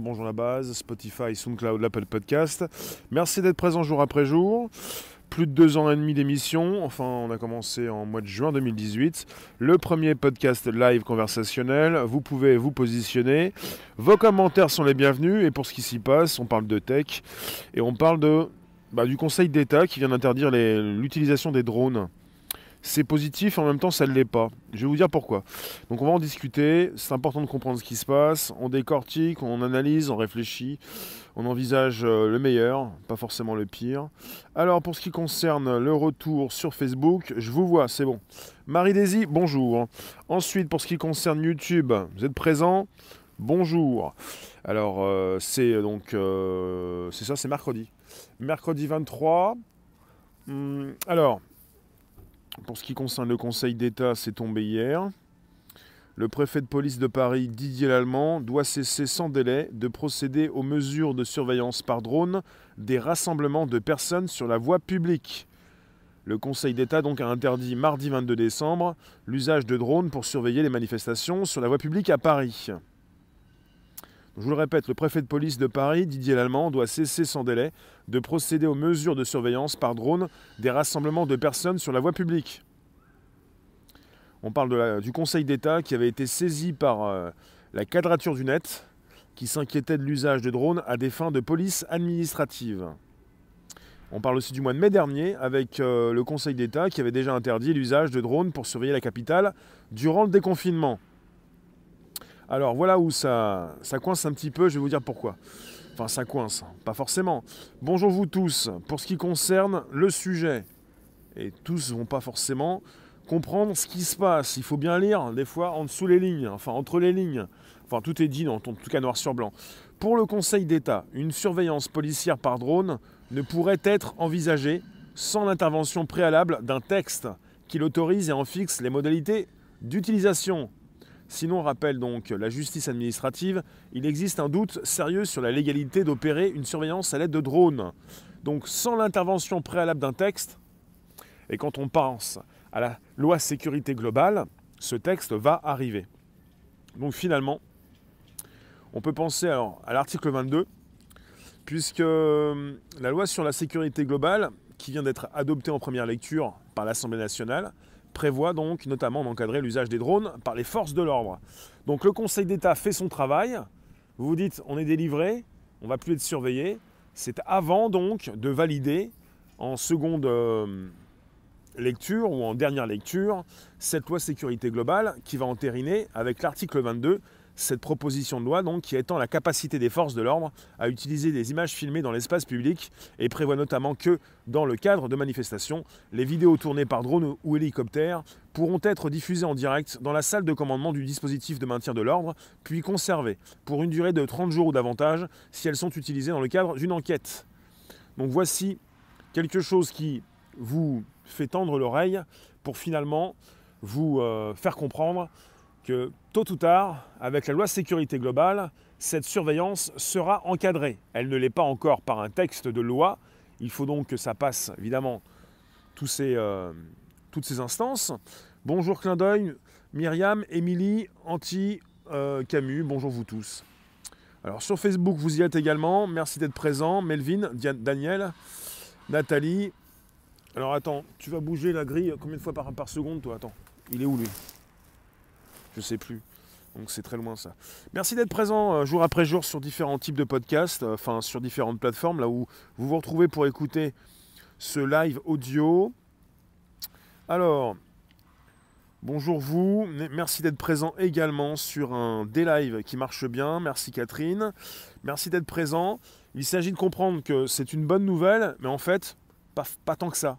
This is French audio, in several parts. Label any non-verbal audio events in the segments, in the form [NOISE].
Bonjour la base, Spotify, SoundCloud, l'Apple Podcast. Merci d'être présent jour après jour. Plus de deux ans et demi d'émission. Enfin, on a commencé en mois de juin 2018. Le premier podcast live conversationnel. Vous pouvez vous positionner. Vos commentaires sont les bienvenus. Et pour ce qui s'y passe, on parle de tech et on parle bah, du Conseil d'État qui vient d'interdire l'utilisation des drones c'est positif, en même temps ça ne l'est pas. Je vais vous dire pourquoi. Donc on va en discuter, c'est important de comprendre ce qui se passe, on décortique, on analyse, on réfléchit, on envisage euh, le meilleur, pas forcément le pire. Alors pour ce qui concerne le retour sur Facebook, je vous vois, c'est bon. Marie-Daisy, bonjour. Ensuite pour ce qui concerne YouTube, vous êtes présent? Bonjour. Alors euh, c'est donc euh, c'est ça, c'est mercredi. Mercredi 23. Hum, alors, pour ce qui concerne le Conseil d'État, c'est tombé hier. Le préfet de police de Paris, Didier Lallemand, doit cesser sans délai de procéder aux mesures de surveillance par drone des rassemblements de personnes sur la voie publique. Le Conseil d'État donc a interdit mardi 22 décembre l'usage de drones pour surveiller les manifestations sur la voie publique à Paris. Je vous le répète, le préfet de police de Paris, Didier Lallemand, doit cesser sans délai de procéder aux mesures de surveillance par drone des rassemblements de personnes sur la voie publique. On parle du Conseil d'État qui avait été saisi par euh, la quadrature du net, qui s'inquiétait de l'usage de drones à des fins de police administrative. On parle aussi du mois de mai dernier avec euh, le Conseil d'État qui avait déjà interdit l'usage de drones pour surveiller la capitale durant le déconfinement. Alors voilà où ça, ça coince un petit peu, je vais vous dire pourquoi. Enfin, ça coince, pas forcément. Bonjour vous tous. Pour ce qui concerne le sujet, et tous ne vont pas forcément comprendre ce qui se passe. Il faut bien lire, des fois, en dessous les lignes, enfin, entre les lignes. Enfin, tout est dit, en tout cas noir sur blanc. Pour le Conseil d'État, une surveillance policière par drone ne pourrait être envisagée sans l'intervention préalable d'un texte qui l'autorise et en fixe les modalités d'utilisation. Sinon, rappelle donc la justice administrative, il existe un doute sérieux sur la légalité d'opérer une surveillance à l'aide de drones. Donc sans l'intervention préalable d'un texte, et quand on pense à la loi sécurité globale, ce texte va arriver. Donc finalement, on peut penser alors à l'article 22, puisque euh, la loi sur la sécurité globale, qui vient d'être adoptée en première lecture par l'Assemblée nationale, prévoit donc notamment d'encadrer l'usage des drones par les forces de l'ordre. Donc le Conseil d'État fait son travail, vous vous dites on est délivré, on va plus être surveillé. C'est avant donc de valider en seconde euh, lecture ou en dernière lecture cette loi sécurité globale qui va entériner avec l'article 22 cette proposition de loi donc, qui étend la capacité des forces de l'ordre à utiliser des images filmées dans l'espace public et prévoit notamment que, dans le cadre de manifestations, les vidéos tournées par drone ou hélicoptère pourront être diffusées en direct dans la salle de commandement du dispositif de maintien de l'ordre, puis conservées pour une durée de 30 jours ou davantage si elles sont utilisées dans le cadre d'une enquête. Donc voici quelque chose qui vous fait tendre l'oreille pour finalement vous euh, faire comprendre que tôt ou tard, avec la loi sécurité globale, cette surveillance sera encadrée. Elle ne l'est pas encore par un texte de loi. Il faut donc que ça passe, évidemment, euh, toutes ces instances. Bonjour clin d'œil, Myriam, Émilie, Anti, euh, Camus, bonjour vous tous. Alors sur Facebook, vous y êtes également. Merci d'être présent. Melvin, Daniel, Nathalie. Alors attends, tu vas bouger la grille combien de fois par, par seconde toi? Attends, il est où lui? Je sais plus. Donc c'est très loin ça. Merci d'être présent euh, jour après jour sur différents types de podcasts, euh, enfin sur différentes plateformes, là où vous vous retrouvez pour écouter ce live audio. Alors, bonjour vous, merci d'être présent également sur un D-Live qui marche bien. Merci Catherine, merci d'être présent. Il s'agit de comprendre que c'est une bonne nouvelle, mais en fait, pas tant que ça.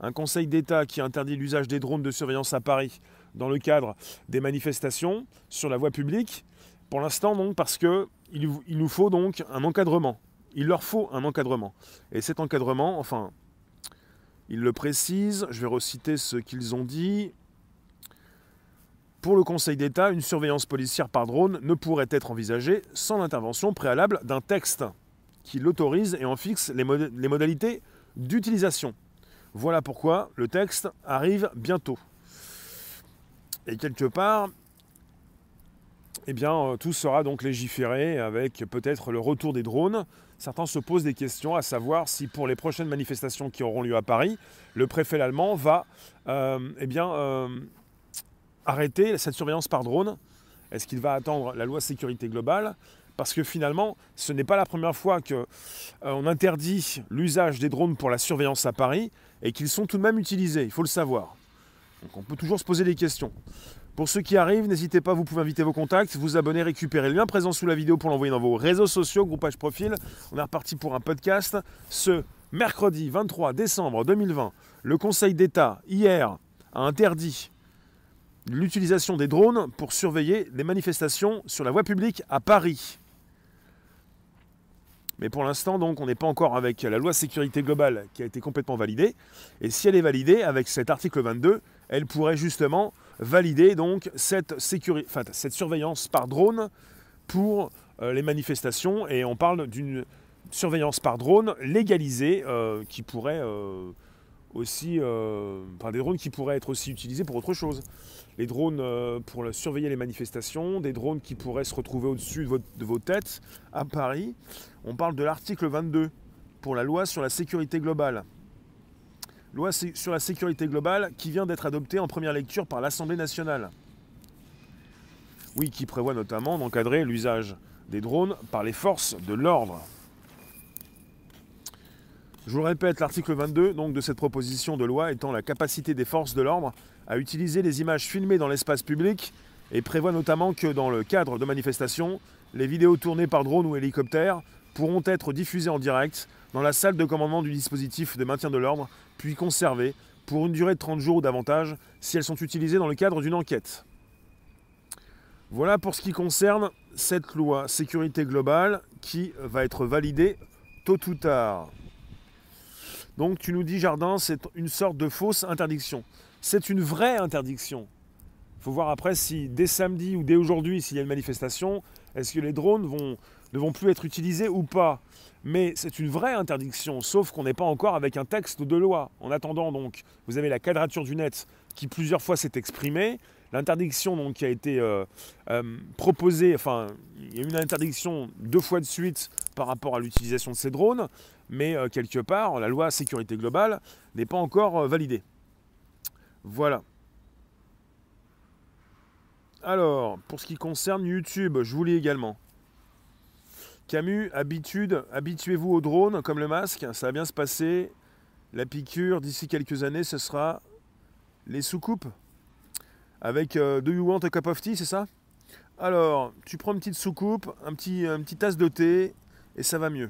Un conseil d'État qui interdit l'usage des drones de surveillance à Paris dans le cadre des manifestations sur la voie publique. Pour l'instant, donc, parce qu'il il nous faut donc un encadrement. Il leur faut un encadrement. Et cet encadrement, enfin, ils le précisent, je vais reciter ce qu'ils ont dit. Pour le Conseil d'État, une surveillance policière par drone ne pourrait être envisagée sans l'intervention préalable d'un texte qui l'autorise et en fixe les modalités d'utilisation. Voilà pourquoi le texte arrive bientôt. Et quelque part, eh bien, euh, tout sera donc légiféré avec peut-être le retour des drones. Certains se posent des questions à savoir si pour les prochaines manifestations qui auront lieu à Paris, le préfet allemand va euh, eh bien, euh, arrêter cette surveillance par drone. Est-ce qu'il va attendre la loi sécurité globale? Parce que finalement, ce n'est pas la première fois qu'on interdit l'usage des drones pour la surveillance à Paris et qu'ils sont tout de même utilisés, il faut le savoir. Donc on peut toujours se poser des questions. Pour ceux qui arrivent, n'hésitez pas, vous pouvez inviter vos contacts, vous abonner, récupérer le lien présent sous la vidéo pour l'envoyer dans vos réseaux sociaux, groupage profil. On est reparti pour un podcast. Ce mercredi 23 décembre 2020, le Conseil d'État, hier, a interdit l'utilisation des drones pour surveiller les manifestations sur la voie publique à Paris. Mais pour l'instant, donc, on n'est pas encore avec la loi sécurité globale qui a été complètement validée. Et si elle est validée, avec cet article 22, elle pourrait justement valider donc cette, cette surveillance par drone pour euh, les manifestations. Et on parle d'une surveillance par drone légalisée euh, qui pourrait euh, aussi, enfin des drones qui pourraient être aussi utilisés pour autre chose. Les drones pour surveiller les manifestations, des drones qui pourraient se retrouver au-dessus de, de vos têtes à Paris. On parle de l'article 22 pour la loi sur la sécurité globale loi sur la sécurité globale qui vient d'être adoptée en première lecture par l'Assemblée nationale. Oui, qui prévoit notamment d'encadrer l'usage des drones par les forces de l'ordre. Je vous le répète, l'article 22 donc, de cette proposition de loi étant la capacité des forces de l'ordre à utiliser les images filmées dans l'espace public et prévoit notamment que dans le cadre de manifestations, les vidéos tournées par drone ou hélicoptère pourront être diffusées en direct dans la salle de commandement du dispositif de maintien de l'ordre, puis conservées pour une durée de 30 jours ou davantage si elles sont utilisées dans le cadre d'une enquête. Voilà pour ce qui concerne cette loi sécurité globale qui va être validée tôt ou tard. Donc tu nous dis, Jardin, c'est une sorte de fausse interdiction. C'est une vraie interdiction. Il faut voir après si dès samedi ou dès aujourd'hui, s'il y a une manifestation, est-ce que les drones ne vont plus être utilisés ou pas mais c'est une vraie interdiction, sauf qu'on n'est pas encore avec un texte de loi. En attendant, donc, vous avez la quadrature du net qui plusieurs fois s'est exprimée. L'interdiction donc, qui a été euh, euh, proposée, enfin, il y a eu une interdiction deux fois de suite par rapport à l'utilisation de ces drones, mais euh, quelque part, la loi sécurité globale n'est pas encore validée. Voilà. Alors, pour ce qui concerne YouTube, je vous lis également. Camus, habitude, habituez-vous au drone comme le masque, ça va bien se passer. La piqûre, d'ici quelques années, ce sera les soucoupes. Avec euh, Do You Want a Cup of Tea, c'est ça? Alors, tu prends une petite soucoupe, un petit, un petit tasse de thé, et ça va mieux.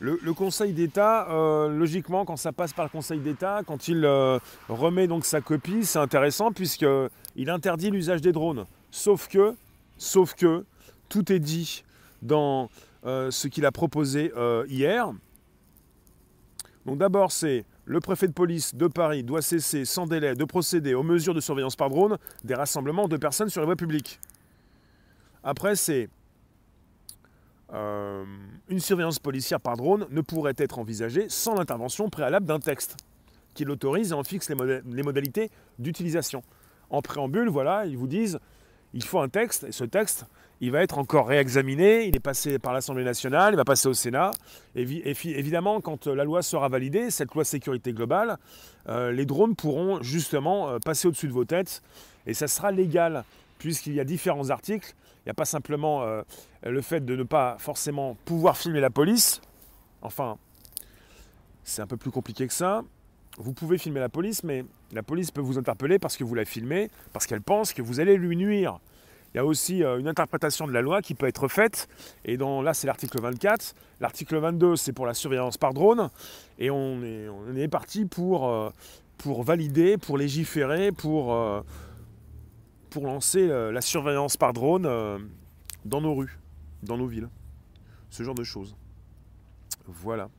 Le, Conseil d'État, euh, logiquement, quand ça passe par le Conseil d'État, quand il euh, remet donc sa copie, c'est intéressant puisqu'il interdit l'usage des drones. Sauf que Sauf que tout est dit dans euh, ce qu'il a proposé euh, hier. Donc d'abord, c'est le préfet de police de Paris doit cesser sans délai de procéder aux mesures de surveillance par drone des rassemblements de personnes sur les voies publiques. Après, c'est euh, une surveillance policière par drone ne pourrait être envisagée sans l'intervention préalable d'un texte qui l'autorise et en fixe les modalités d'utilisation. En préambule, voilà, ils vous disent il faut un texte, et ce texte, il va être encore réexaminé, il est passé par l'Assemblée nationale, il va passer au Sénat. Et, évidemment, quand euh, la loi sera validée, cette loi sécurité globale, euh, les drones pourront justement euh, passer au-dessus de vos têtes, et ça sera légal, puisqu'il y a différents articles. Il n'y a pas simplement le fait de ne pas forcément pouvoir filmer la police, enfin, c'est un peu plus compliqué que ça vous pouvez filmer la police, mais la police peut vous interpeller parce que vous la filmez, parce qu'elle pense que vous allez lui nuire. Il y a aussi euh, une interprétation de la loi qui peut être faite, et là c'est l'article 24. L'article 22 c'est pour la surveillance par drone, et on est, parti pour, euh, pour valider, pour légiférer, pour, euh, pour lancer la surveillance par drone dans nos rues, dans nos villes. Ce genre de choses. Voilà.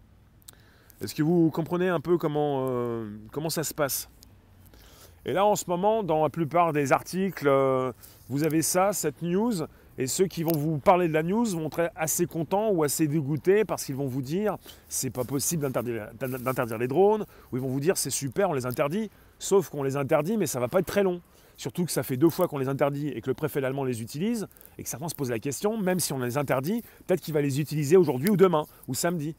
Est-ce que vous comprenez un peu comment, euh, ça se passe? Et là, en ce moment, dans la plupart des articles, euh, vous avez ça, cette news, et ceux qui vont vous parler de la news vont être assez contents ou assez dégoûtés parce qu'ils vont vous dire c'est pas possible d'interdire les drones, ou ils vont vous dire c'est super, on les interdit, sauf qu'on les interdit, mais ça va pas être très long. Surtout que ça fait deux fois qu'on les interdit et que le préfet allemand les utilise, et que certains se posent la question, même si on les interdit, peut-être qu'il va les utiliser aujourd'hui ou demain, ou samedi.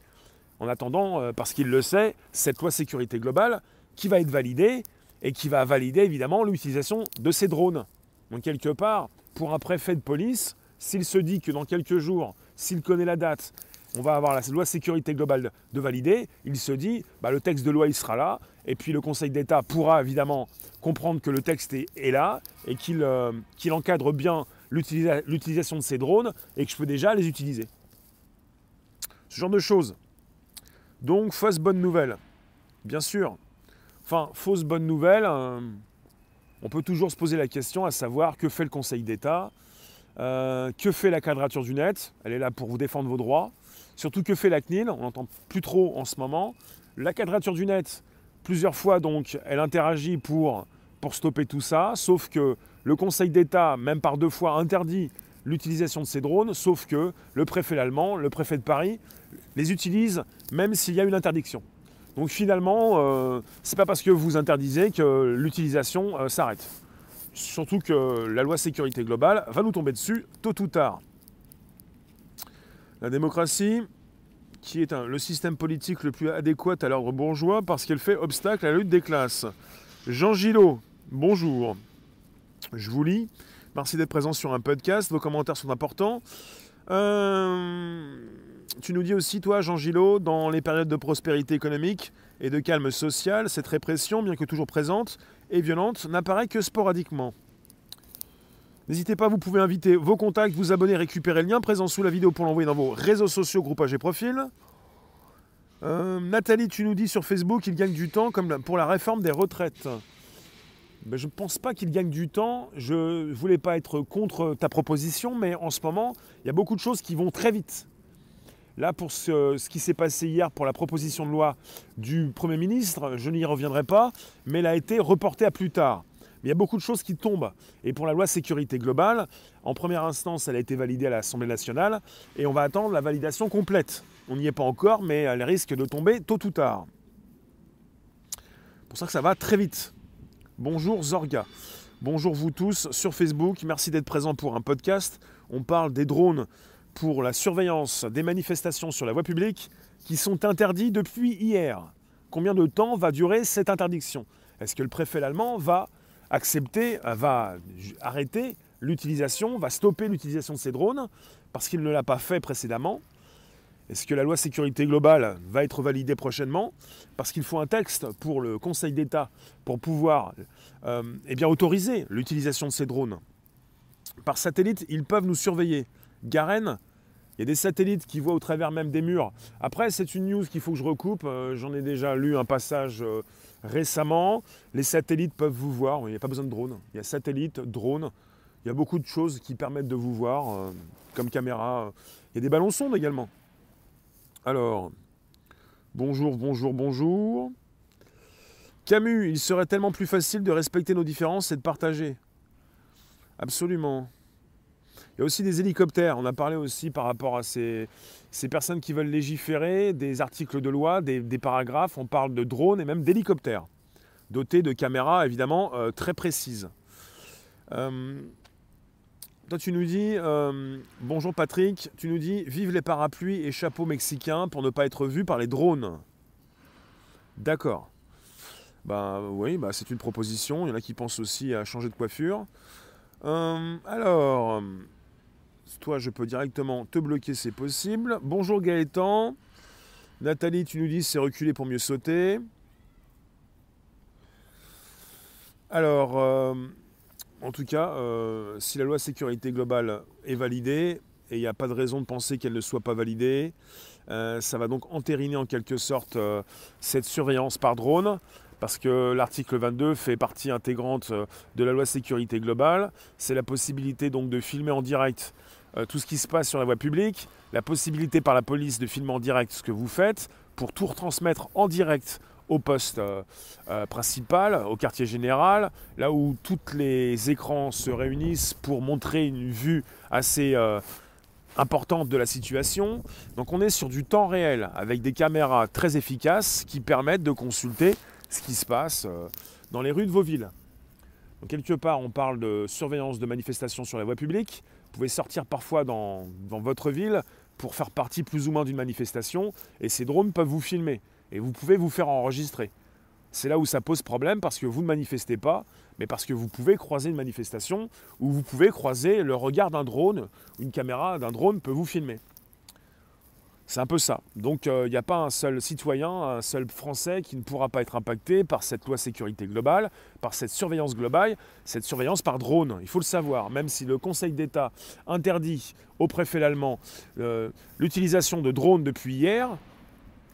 En attendant, euh, parce qu'il le sait, cette loi sécurité globale, qui va être validée, et qui va valider évidemment l'utilisation de ces drones. Donc quelque part, pour un préfet de police, s'il se dit que dans quelques jours, s'il connaît la date, on va avoir la loi sécurité globale de valider, il se dit, bah, le texte de loi il sera là, et puis le Conseil d'État pourra évidemment comprendre que le texte est, là, et euh, qu'il encadre bien l'utilisation de ces drones, et que je peux déjà les utiliser. Ce genre de choses. Donc, fausse bonne nouvelle. Bien sûr. Enfin, fausse bonne nouvelle, euh, on peut toujours se poser la question à savoir que fait le Conseil d'État, euh, que fait la quadrature du net, elle est là pour vous défendre vos droits, surtout que fait la CNIL, on n'entend plus trop en ce moment. La quadrature du net, plusieurs fois donc, elle interagit pour, pour stopper tout ça, sauf que le Conseil d'État, même par deux fois, interdit l'utilisation de ces drones, sauf que le préfet allemand, le préfet de Paris, les utilise même s'il y a une interdiction. Donc finalement, euh, ce n'est pas parce que vous interdisez que l'utilisation euh, s'arrête. Surtout que la loi sécurité globale va nous tomber dessus tôt ou tard. La démocratie, qui est le système politique le plus adéquat à l'ordre bourgeois parce qu'elle fait obstacle à la lutte des classes. Jean Gillot, bonjour. Je vous lis. Merci d'être présent sur un podcast. Vos commentaires sont importants. Euh, tu nous dis aussi, toi, Jean Gillot, dans les périodes de prospérité économique et de calme social, cette répression, bien que toujours présente et violente, n'apparaît que sporadiquement. N'hésitez pas, vous pouvez inviter vos contacts, vous abonner, récupérer le lien présent sous la vidéo pour l'envoyer dans vos réseaux sociaux, groupages et profils. Euh, Nathalie, tu nous dis sur Facebook qu'il gagne du temps pour la réforme des retraites. Ben, je ne pense pas qu'il gagne du temps. Je ne voulais pas être contre ta proposition, mais en ce moment, il y a beaucoup de choses qui vont très vite. Là, pour ce, qui s'est passé hier pour la proposition de loi du Premier ministre, je n'y reviendrai pas, mais elle a été reportée à plus tard. Il y a beaucoup de choses qui tombent. Et pour la loi sécurité globale, en première instance, elle a été validée à l'Assemblée nationale et on va attendre la validation complète. On n'y est pas encore, mais elle risque de tomber tôt ou tard. C'est pour ça que ça va très vite. Bonjour Zorga. Bonjour vous tous sur Facebook. Merci d'être présents pour un podcast. On parle des drones pour la surveillance des manifestations sur la voie publique qui sont interdits depuis hier. Combien de temps va durer cette interdiction? Est-ce que le préfet allemand va accepter, va arrêter l'utilisation, va stopper l'utilisation de ces drones parce qu'il ne l'a pas fait précédemment? Est-ce que la loi sécurité globale va être validée prochainement? Parce qu'il faut un texte pour le Conseil d'État pour pouvoir euh, eh bien, autoriser l'utilisation de ces drones. Par satellite, ils peuvent nous surveiller. Garen il y a des satellites qui voient au travers même des murs. Après, c'est une news qu'il faut que je recoupe. Euh, j'en ai déjà lu un passage euh, récemment. Les satellites peuvent vous voir. Il n'y a pas besoin de drone. Il y a satellite, drone. Il y a beaucoup de choses qui permettent de vous voir, euh, comme caméra. Il y a des ballons sondes également. Alors, bonjour, bonjour, bonjour. Camus, il serait tellement plus facile de respecter nos différences et de partager. Absolument. Il y a aussi des hélicoptères. On a parlé aussi par rapport à ces, personnes qui veulent légiférer, des articles de loi, des, paragraphes. On parle de drones et même d'hélicoptères, dotés de caméras évidemment euh, très précises. Euh, toi, tu nous dis, euh, bonjour Patrick, tu nous dis, vive les parapluies et chapeaux mexicains pour ne pas être vus par les drones. D'accord. Ben oui, bah, c'est une proposition. Il y en a qui pensent aussi à changer de coiffure. alors, toi, je peux directement te bloquer, c'est possible. Bonjour Gaëtan. Nathalie, tu nous dis c'est reculer pour mieux sauter. Alors, euh, en tout cas, euh, si la loi sécurité globale est validée, et il n'y a pas de raison de penser qu'elle ne soit pas validée, euh, ça va donc entériner en quelque sorte cette surveillance par drone, parce que l'article 22 fait partie intégrante de la loi sécurité globale. C'est la possibilité donc de filmer en direct euh, tout ce qui se passe sur la voie publique, la possibilité par la police de filmer en direct ce que vous faites pour tout retransmettre en direct au poste euh, euh, principal, au quartier général, là où tous les écrans se réunissent pour montrer une vue assez importante de la situation. Donc on est sur du temps réel avec des caméras très efficaces qui permettent de consulter ce qui se passe dans les rues de vos villes. Quelque part, on parle de surveillance de manifestations sur la voie publique. Vous pouvez sortir parfois dans, votre ville pour faire partie plus ou moins d'une manifestation et ces drones peuvent vous filmer et vous pouvez vous faire enregistrer. C'est là où ça pose problème parce que vous ne manifestez pas, mais parce que vous pouvez croiser une manifestation ou vous pouvez croiser le regard d'un drone, une caméra d'un drone peut vous filmer. C'est un peu ça. Donc il n'y a pas un seul citoyen, un seul Français qui ne pourra pas être impacté par cette loi sécurité globale, par cette surveillance globale, cette surveillance par drone. Il faut le savoir, même si le Conseil d'État interdit au préfet allemand euh, l'utilisation de drones depuis hier,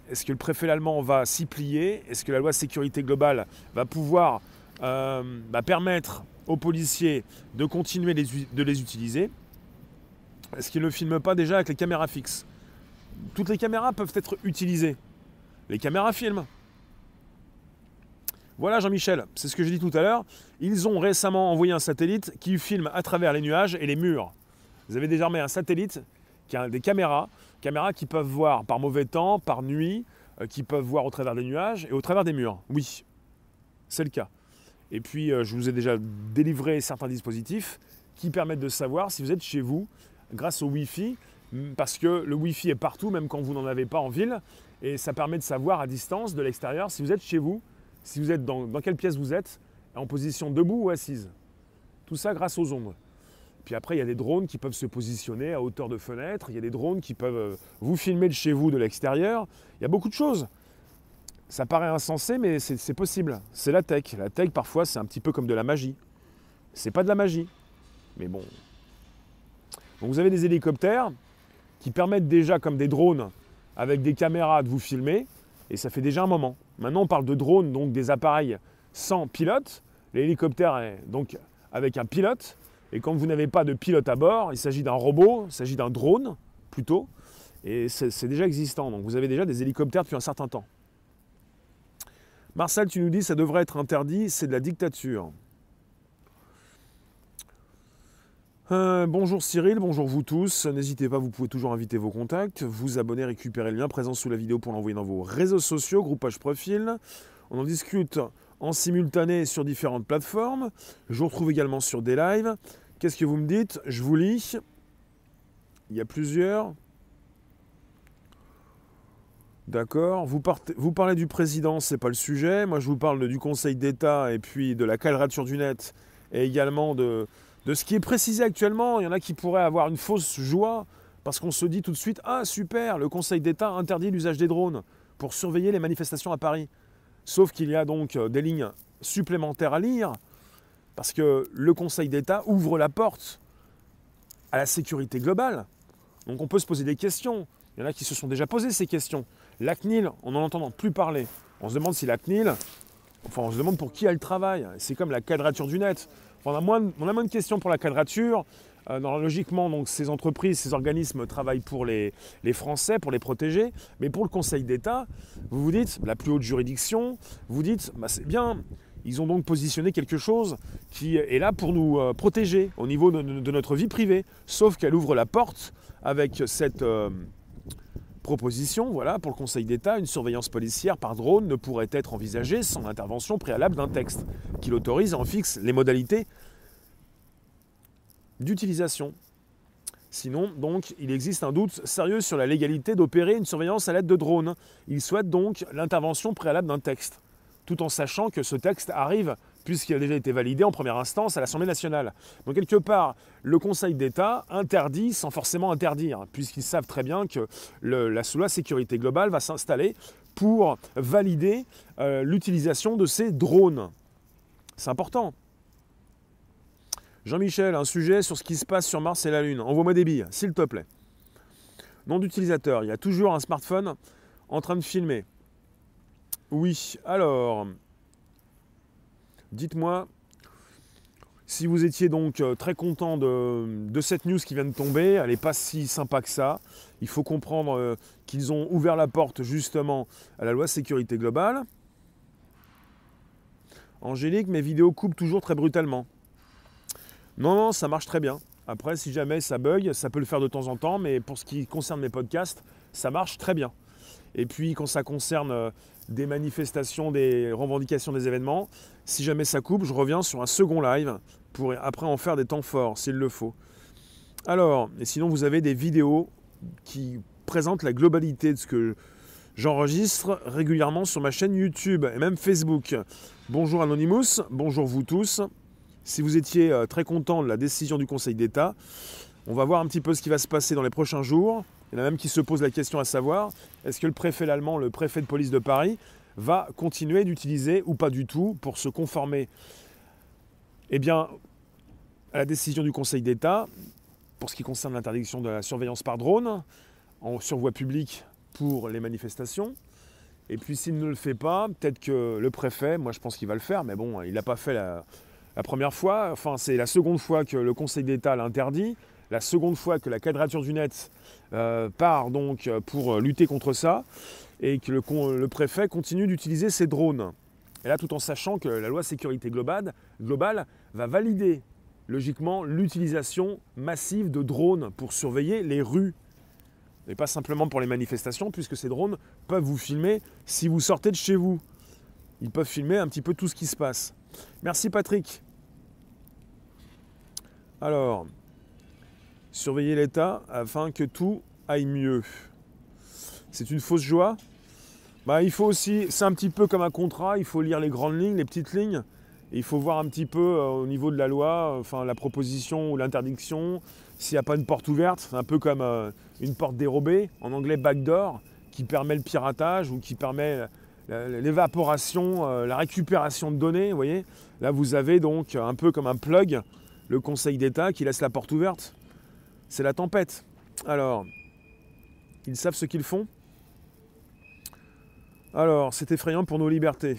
est-ce que le préfet allemand va s'y plier? Est-ce que la loi sécurité globale va pouvoir euh, bah, permettre aux policiers de continuer de les utiliser? Est-ce qu'ils ne filment pas déjà avec les caméras fixes? Toutes les caméras peuvent être utilisées. Les caméras filment. Voilà Jean-Michel, c'est ce que j'ai dit tout à l'heure. Ils ont récemment envoyé un satellite qui filme à travers les nuages et les murs. Vous avez désormais un satellite qui a des caméras, caméras qui peuvent voir par mauvais temps, par nuit, euh, qui peuvent voir au travers des nuages et au travers des murs. Oui, c'est le cas. Et puis, euh, je vous ai déjà délivré certains dispositifs qui permettent de savoir si vous êtes chez vous grâce au Wi-Fi parce que le Wi-Fi est partout, même quand vous n'en avez pas en ville, et ça permet de savoir à distance de l'extérieur si vous êtes chez vous, si vous êtes dans, quelle pièce vous êtes, en position debout ou assise. Tout ça grâce aux ondes. Puis après, il y a des drones qui peuvent se positionner à hauteur de fenêtre, il y a des drones qui peuvent euh, vous filmer de chez vous, de l'extérieur. Il y a beaucoup de choses. Ça paraît insensé, mais c'est possible. C'est la tech. La tech, parfois, c'est un petit peu comme de la magie. C'est pas de la magie. Mais bon. Donc vous avez des hélicoptères qui permettent déjà, comme des drones, avec des caméras, de vous filmer. Et ça fait déjà un moment. Maintenant, on parle de drones, donc des appareils sans pilote. L'hélicoptère est donc avec un pilote. Et quand vous n'avez pas de pilote à bord, il s'agit d'un robot, il s'agit d'un drone plutôt. Et c'est déjà existant. Donc vous avez déjà des hélicoptères depuis un certain temps. Marcel, tu nous dis ça devrait être interdit, c'est de la dictature. Euh, bonjour Cyril, bonjour vous tous. N'hésitez pas, vous pouvez toujours inviter vos contacts, vous abonner, récupérer le lien présent sous la vidéo pour l'envoyer dans vos réseaux sociaux, groupage profil. On en discute en simultané sur différentes plateformes. Je vous retrouve également sur des lives. Qu'est-ce que vous me dites? Je vous lis. Il y a plusieurs. D'accord. Vous, parlez du président, c'est pas le sujet. Moi, je vous parle du Conseil d'État et puis de la quadrature du net et également de, de ce qui est précisé actuellement. Il y en a qui pourraient avoir une fausse joie parce qu'on se dit tout de suite Ah, super, le Conseil d'État interdit l'usage des drones pour surveiller les manifestations à Paris. Sauf qu'il y a donc euh, des lignes supplémentaires à lire parce que le Conseil d'État ouvre la porte à la sécurité globale. Donc on peut se poser des questions. Il y en a qui se sont déjà posé ces questions. La CNIL, on n'en entend plus parler. On se demande si la CNIL, enfin on se demande pour qui elle travaille. C'est comme la quadrature du net. On a, moins, de questions pour la quadrature. Euh, logiquement, donc, ces entreprises, ces organismes travaillent pour les, Français, pour les protéger. Mais pour le Conseil d'État, vous vous dites, la plus haute juridiction, vous dites, bah, c'est bien, ils ont donc positionné quelque chose qui est là pour nous euh, protéger au niveau de, notre vie privée. Sauf qu'elle ouvre la porte avec cette, euh, proposition, voilà, pour le Conseil d'État, une surveillance policière par drone ne pourrait être envisagée sans intervention préalable d'un texte qui l'autorise et en fixe les modalités d'utilisation. Sinon, donc, il existe un doute sérieux sur la légalité d'opérer une surveillance à l'aide de drones. Il souhaite donc l'intervention préalable d'un texte, tout en sachant que ce texte arrive puisqu'il a déjà été validé en première instance à l'Assemblée nationale. Donc quelque part, le Conseil d'État interdit sans forcément interdire, puisqu'ils savent très bien que la loi sécurité globale va s'installer pour valider euh, l'utilisation de ces drones. C'est important. Jean-Michel, un sujet sur ce qui se passe sur Mars et la Lune. Envoie-moi des billes, s'il te plaît. Nom d'utilisateur, il y a toujours un smartphone en train de filmer. Oui, alors, Dites-moi si vous étiez donc euh, très content de, cette news qui vient de tomber, elle n'est pas si sympa que ça. Il faut comprendre euh, qu'ils ont ouvert la porte justement à la loi sécurité globale. Angélique, mes vidéos coupent toujours très brutalement. Non, non, ça marche très bien. Après, si jamais ça bug, ça peut le faire de temps en temps, mais pour ce qui concerne mes podcasts, ça marche très bien. Et puis quand ça concerne euh, des manifestations, des revendications des événements, si jamais ça coupe, je reviens sur un second live pour après en faire des temps forts s'il le faut. Alors, et sinon vous avez des vidéos qui présentent la globalité de ce que j'enregistre régulièrement sur ma chaîne YouTube et même Facebook. Bonjour Anonymous, bonjour vous tous. Si vous étiez euh, très content de la décision du Conseil d'État, on va voir un petit peu ce qui va se passer dans les prochains jours. Il y en a même qui se posent la question à savoir, est-ce que le préfet allemand, le préfet de police de Paris, va continuer d'utiliser ou pas du tout pour se conformer? Eh bien, à la décision du Conseil d'État, pour ce qui concerne l'interdiction de la surveillance par drone en survoie publique pour les manifestations. Et puis s'il ne le fait pas, peut-être que le préfet, moi je pense qu'il va le faire, mais bon, il n'a pas fait la, première fois, enfin c'est la seconde fois que le Conseil d'État l'interdit, la seconde fois que la quadrature du net euh, part donc pour lutter contre ça, et que le, le préfet continue d'utiliser ses drones. Et là tout en sachant que la loi sécurité globale, globale va valider logiquement l'utilisation massive de drones pour surveiller les rues et pas simplement pour les manifestations, puisque ces drones peuvent vous filmer si vous sortez de chez vous. Ils peuvent filmer un petit peu tout ce qui se passe. Merci Patrick. Alors, surveiller l'État afin que tout aille mieux. C'est une fausse joie bah, Il faut aussi, c'est un petit peu comme un contrat, il faut lire les grandes lignes, les petites lignes. Il faut voir un petit peu euh, au niveau de la loi, enfin la proposition ou l'interdiction, s'il n'y a pas une porte ouverte, un peu comme euh, une porte dérobée, en anglais backdoor, qui permet le piratage ou qui permet euh, l'évaporation, la récupération de données. Vous voyez Là, vous avez donc un peu comme un plug le Conseil d'État qui laisse la porte ouverte. C'est la tempête. Alors, ils savent ce qu'ils font. Alors, c'est effrayant pour nos libertés.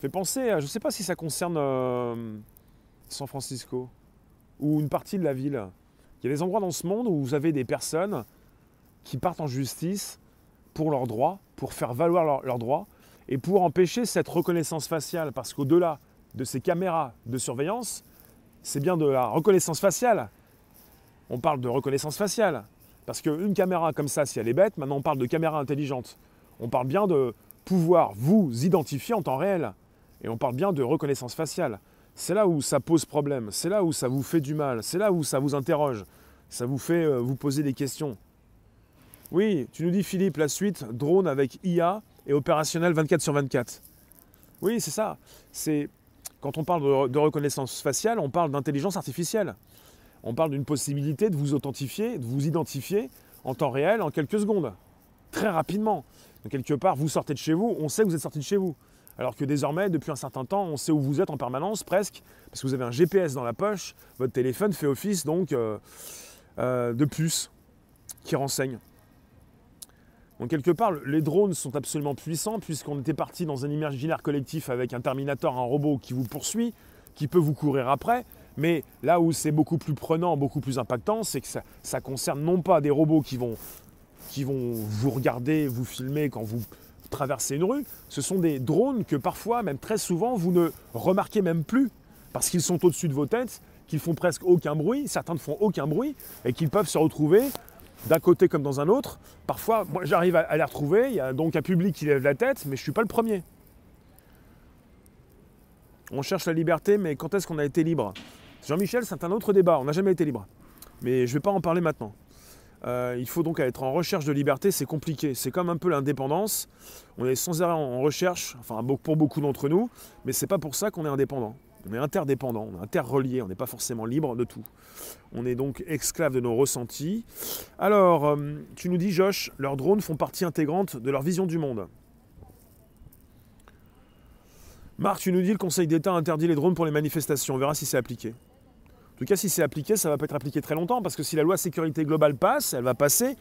Fait penser à, je ne sais pas si ça concerne San Francisco ou une partie de la ville. Il y a des endroits dans ce monde où vous avez des personnes qui partent en justice pour leurs droits, pour faire valoir leurs droits et pour empêcher cette reconnaissance faciale. Parce qu'au-delà de ces caméras de surveillance, c'est bien de la reconnaissance faciale. On parle de reconnaissance faciale. Parce qu'une caméra comme ça, si elle est bête, maintenant on parle de caméra intelligente. On parle bien de pouvoir vous identifier en temps réel. Et on parle bien de reconnaissance faciale c'est là où ça pose problème, c'est là où ça vous fait du mal, c'est là où ça vous interroge, ça vous fait euh, vous poser des questions. Oui, tu nous dis Philippe, la suite, drone avec IA et opérationnel 24 sur 24. Oui, c'est ça. C'est quand on parle de, reconnaissance faciale, on parle d'intelligence artificielle. On parle d'une possibilité de vous authentifier, de vous identifier en temps réel en quelques secondes, très rapidement. Donc quelque part, vous sortez de chez vous, on sait que vous êtes sorti de chez vous. Alors que désormais, depuis un certain temps, on sait où vous êtes en permanence, presque, parce que vous avez un GPS dans la poche, votre téléphone fait office donc euh, euh, de puce qui renseigne. Donc quelque part, les drones sont absolument puissants, puisqu'on était parti dans un imaginaire collectif avec un Terminator, un robot qui vous poursuit, qui peut vous courir après, mais là où c'est beaucoup plus prenant, beaucoup plus impactant, c'est que ça, concerne non pas des robots qui vont, qui vont vous regarder, vous filmer quand vous traverser une rue, ce sont des drones que parfois, même très souvent, vous ne remarquez même plus parce qu'ils sont au-dessus de vos têtes, qu'ils font presque aucun bruit, certains ne font aucun bruit, et qu'ils peuvent se retrouver d'un côté comme dans un autre. Parfois, moi j'arrive à, les retrouver, il y a donc un public qui lève la tête, mais je ne suis pas le premier. On cherche la liberté, mais quand est-ce qu'on a été libre? Jean-Michel, c'est un autre débat, on n'a jamais été libre. Mais je ne vais pas en parler maintenant. Euh, il faut donc être en recherche de liberté, c'est compliqué. C'est comme un peu l'indépendance. On est sans arrêt en recherche, enfin pour beaucoup d'entre nous, mais c'est pas pour ça qu'on est indépendant. On est interdépendant, on est interrelié, on n'est pas forcément libre de tout. On est donc esclave de nos ressentis. Alors, euh, tu nous dis, Josh, leurs drones font partie intégrante de leur vision du monde. Marc, tu nous dis, le Conseil d'État interdit les drones pour les manifestations. On verra si c'est appliqué. En tout cas, si c'est appliqué, ça ne va pas être appliqué très longtemps, parce que si la loi sécurité globale passe, elle va passer.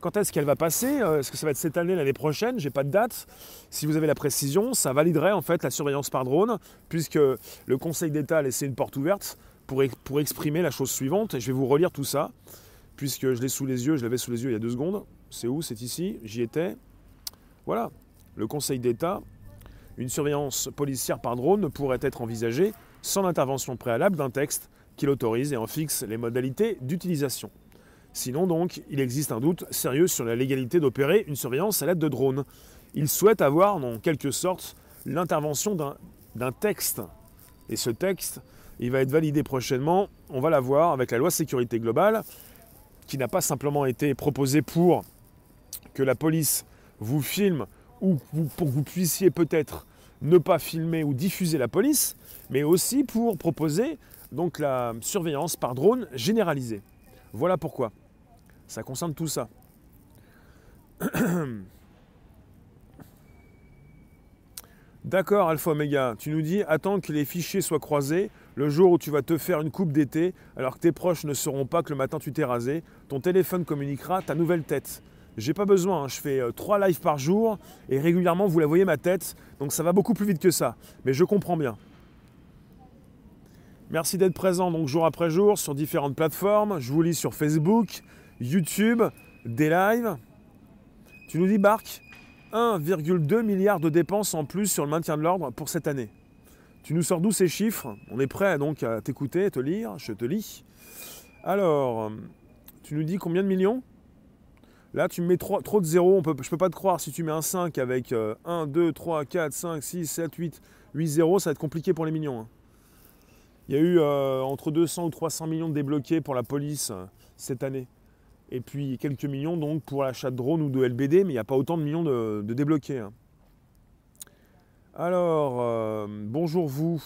Quand est-ce qu'elle va passer euh, Est-ce que ça va être cette année, l'année prochaine? J'ai pas de date. Si vous avez la précision, ça validerait en fait la surveillance par drone, puisque le Conseil d'État a laissé une porte ouverte pour, pour exprimer la chose suivante. Et je vais vous relire tout ça, puisque je l'ai sous les yeux, je l'avais sous les yeux il y a deux secondes. C'est où? C'est ici, j'y étais. Voilà, le Conseil d'État, une surveillance policière par drone ne pourrait être envisagée sans l'intervention préalable d'un texte qui l'autorise et en fixe les modalités d'utilisation. Sinon donc, il existe un doute sérieux sur la légalité d'opérer une surveillance à l'aide de drones. Il souhaite avoir, en quelque sorte, l'intervention d'un texte. Et ce texte, il va être validé prochainement, on va l'avoir avec la loi sécurité globale, qui n'a pas simplement été proposée pour que la police vous filme ou pour que vous puissiez peut-être ne pas filmer ou diffuser la police, mais aussi pour proposer donc la surveillance par drone généralisée. Voilà pourquoi. Ça concerne tout ça. [COUGHS] D'accord, Alpha Omega, tu nous dis attends que les fichiers soient croisés le jour où tu vas te faire une coupe d'été alors que tes proches ne sauront pas que le matin tu t'es rasé. Ton téléphone communiquera ta nouvelle tête. J'ai pas besoin, hein. je fais 3 euh, lives par jour et régulièrement vous la voyez ma tête, donc ça va beaucoup plus vite que ça. Mais je comprends bien. Merci d'être présent donc jour après jour sur différentes plateformes. Je vous lis sur Facebook, YouTube, des lives. Tu nous dis Bark 1,2 milliard de dépenses en plus sur le maintien de l'ordre pour cette année. Tu nous sors d'où ces chiffres? On est prêt donc à t'écouter, te lire, je te lis. Alors, tu nous dis combien de millions? Là, tu me mets trop, de zéros, je ne peux pas te croire. Si tu mets un 5 avec 1, 2, 3, 4, 5, 6, 7, 8, 8 zéros, ça va être compliqué pour les millions. Hein. Il y a eu euh, entre 200 ou 300 millions de débloqués pour la police euh, cette année. Et puis quelques millions donc pour l'achat de drones ou de LBD, mais il n'y a pas autant de millions de, débloqués. Hein. Alors, euh, bonjour vous.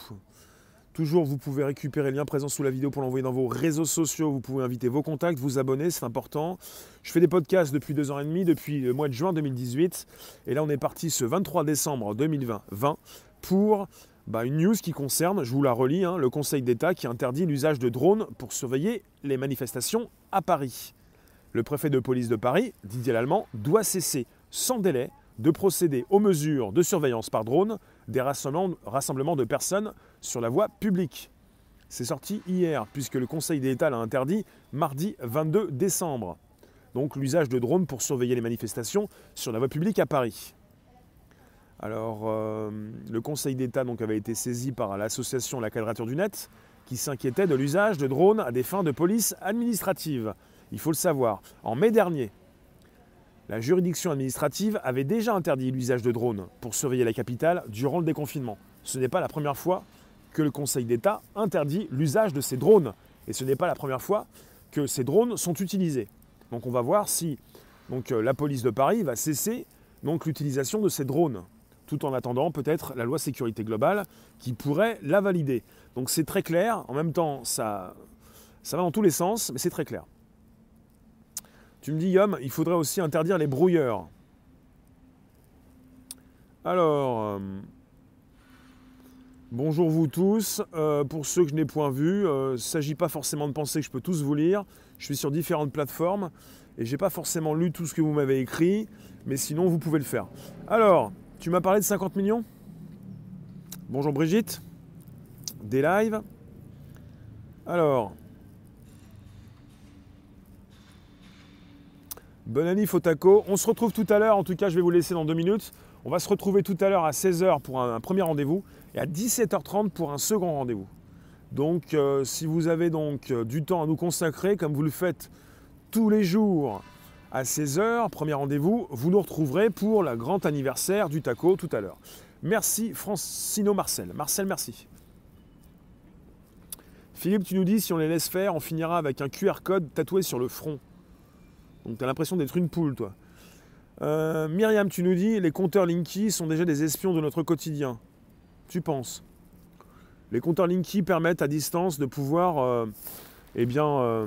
Toujours, vous pouvez récupérer le lien présent sous la vidéo pour l'envoyer dans vos réseaux sociaux. Vous pouvez inviter vos contacts, vous abonner, c'est important. Je fais des podcasts depuis deux ans et demi, depuis le mois de juin 2018. Et là, on est parti ce 23 décembre 2020 pour bah, une news qui concerne, je vous la relis, hein, le Conseil d'État qui interdit l'usage de drones pour surveiller les manifestations à Paris. Le préfet de police de Paris, Didier Lallemand, doit cesser sans délai de procéder aux mesures de surveillance par drone des rassemblements de personnes sur la voie publique. C'est sorti hier, puisque le Conseil d'État l'a interdit mardi 22 décembre. Donc l'usage de drones pour surveiller les manifestations sur la voie publique à Paris. Alors, euh, le Conseil d'État donc, avait été saisi par l'association La Quadrature du Net, qui s'inquiétait de l'usage de drones à des fins de police administrative. Il faut le savoir. En mai dernier, la juridiction administrative avait déjà interdit l'usage de drones pour surveiller la capitale durant le déconfinement. Ce n'est pas la première fois que le Conseil d'État interdit l'usage de ces drones. Et ce n'est pas la première fois que ces drones sont utilisés. Donc on va voir si donc, euh, la police de Paris va cesser l'utilisation de ces drones, tout en attendant peut-être la loi sécurité globale qui pourrait la valider. Donc c'est très clair, en même temps ça, va dans tous les sens, mais c'est très clair. Tu me dis, Yom, il faudrait aussi interdire les brouilleurs. Alors, euh, bonjour vous tous. Euh, pour ceux que je n'ai point vus, euh, il ne s'agit pas forcément de penser que je peux tous vous lire. Je suis sur différentes plateformes et je n'ai pas forcément lu tout ce que vous m'avez écrit, mais sinon vous pouvez le faire. Alors, tu m'as parlé de 50 millions? Bonjour Brigitte. Des lives. Alors, Bonne année Fotaco. On se retrouve tout à l'heure, en tout cas je vais vous laisser dans deux minutes. On va se retrouver tout à l'heure à 16h pour un, premier rendez-vous et à 17h30 pour un second rendez-vous. Donc euh, si vous avez donc euh, du temps à nous consacrer, comme vous le faites tous les jours à 16h, premier rendez-vous, vous nous retrouverez pour le grand anniversaire du taco tout à l'heure. Merci Francino Marcel. Marcel, merci. Philippe, tu nous dis si on les laisse faire, on finira avec un QR code tatoué sur le front. Donc tu as l'impression d'être une poule, toi. Euh, Myriam, tu nous dis, les compteurs Linky sont déjà des espions de notre quotidien. Tu penses? Les compteurs Linky permettent à distance de pouvoir, euh, eh bien, euh,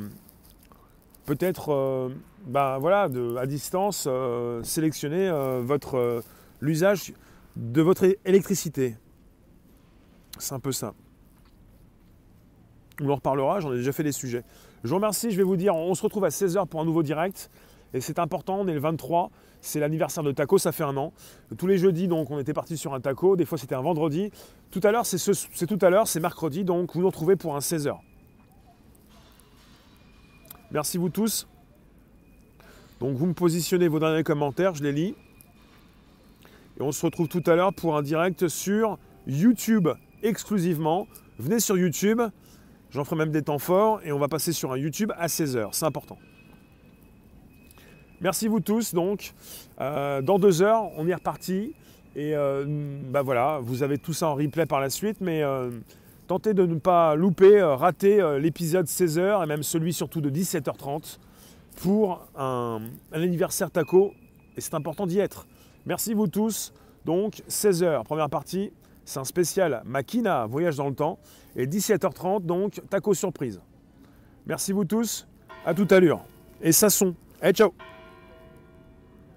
peut-être, bah, voilà, de, à distance, sélectionner votre l'usage de votre électricité. C'est un peu ça. On en reparlera, j'en ai déjà fait des sujets. Je vous remercie, je vais vous dire, on se retrouve à 16h pour un nouveau direct. Et c'est important, on est le 23, c'est l'anniversaire de Taco, ça fait un an. Tous les jeudis, donc, on était parti sur un taco, des fois c'était un vendredi. Tout à l'heure, c'est tout à l'heure, c'est mercredi, donc vous nous retrouvez pour un 16h. Merci vous tous. Donc vous me positionnez vos derniers commentaires, je les lis. Et on se retrouve tout à l'heure pour un direct sur YouTube exclusivement. Venez sur YouTube, J'en ferai même des temps forts et on va passer sur un YouTube à 16h. C'est important. Merci vous tous. Donc, euh, dans deux heures, on est reparti. Et euh, bah voilà, vous avez tout ça en replay par la suite, mais euh, tentez de ne pas louper, rater l'épisode 16h et même celui surtout de 17h30 pour un, anniversaire taco. Et c'est important d'y être. Merci vous tous. Donc 16h, première partie, c'est un spécial Makina, voyage dans le temps. Et 17h30, donc taco surprise. Merci vous tous, à toute allure. Et ça son. Allez, ciao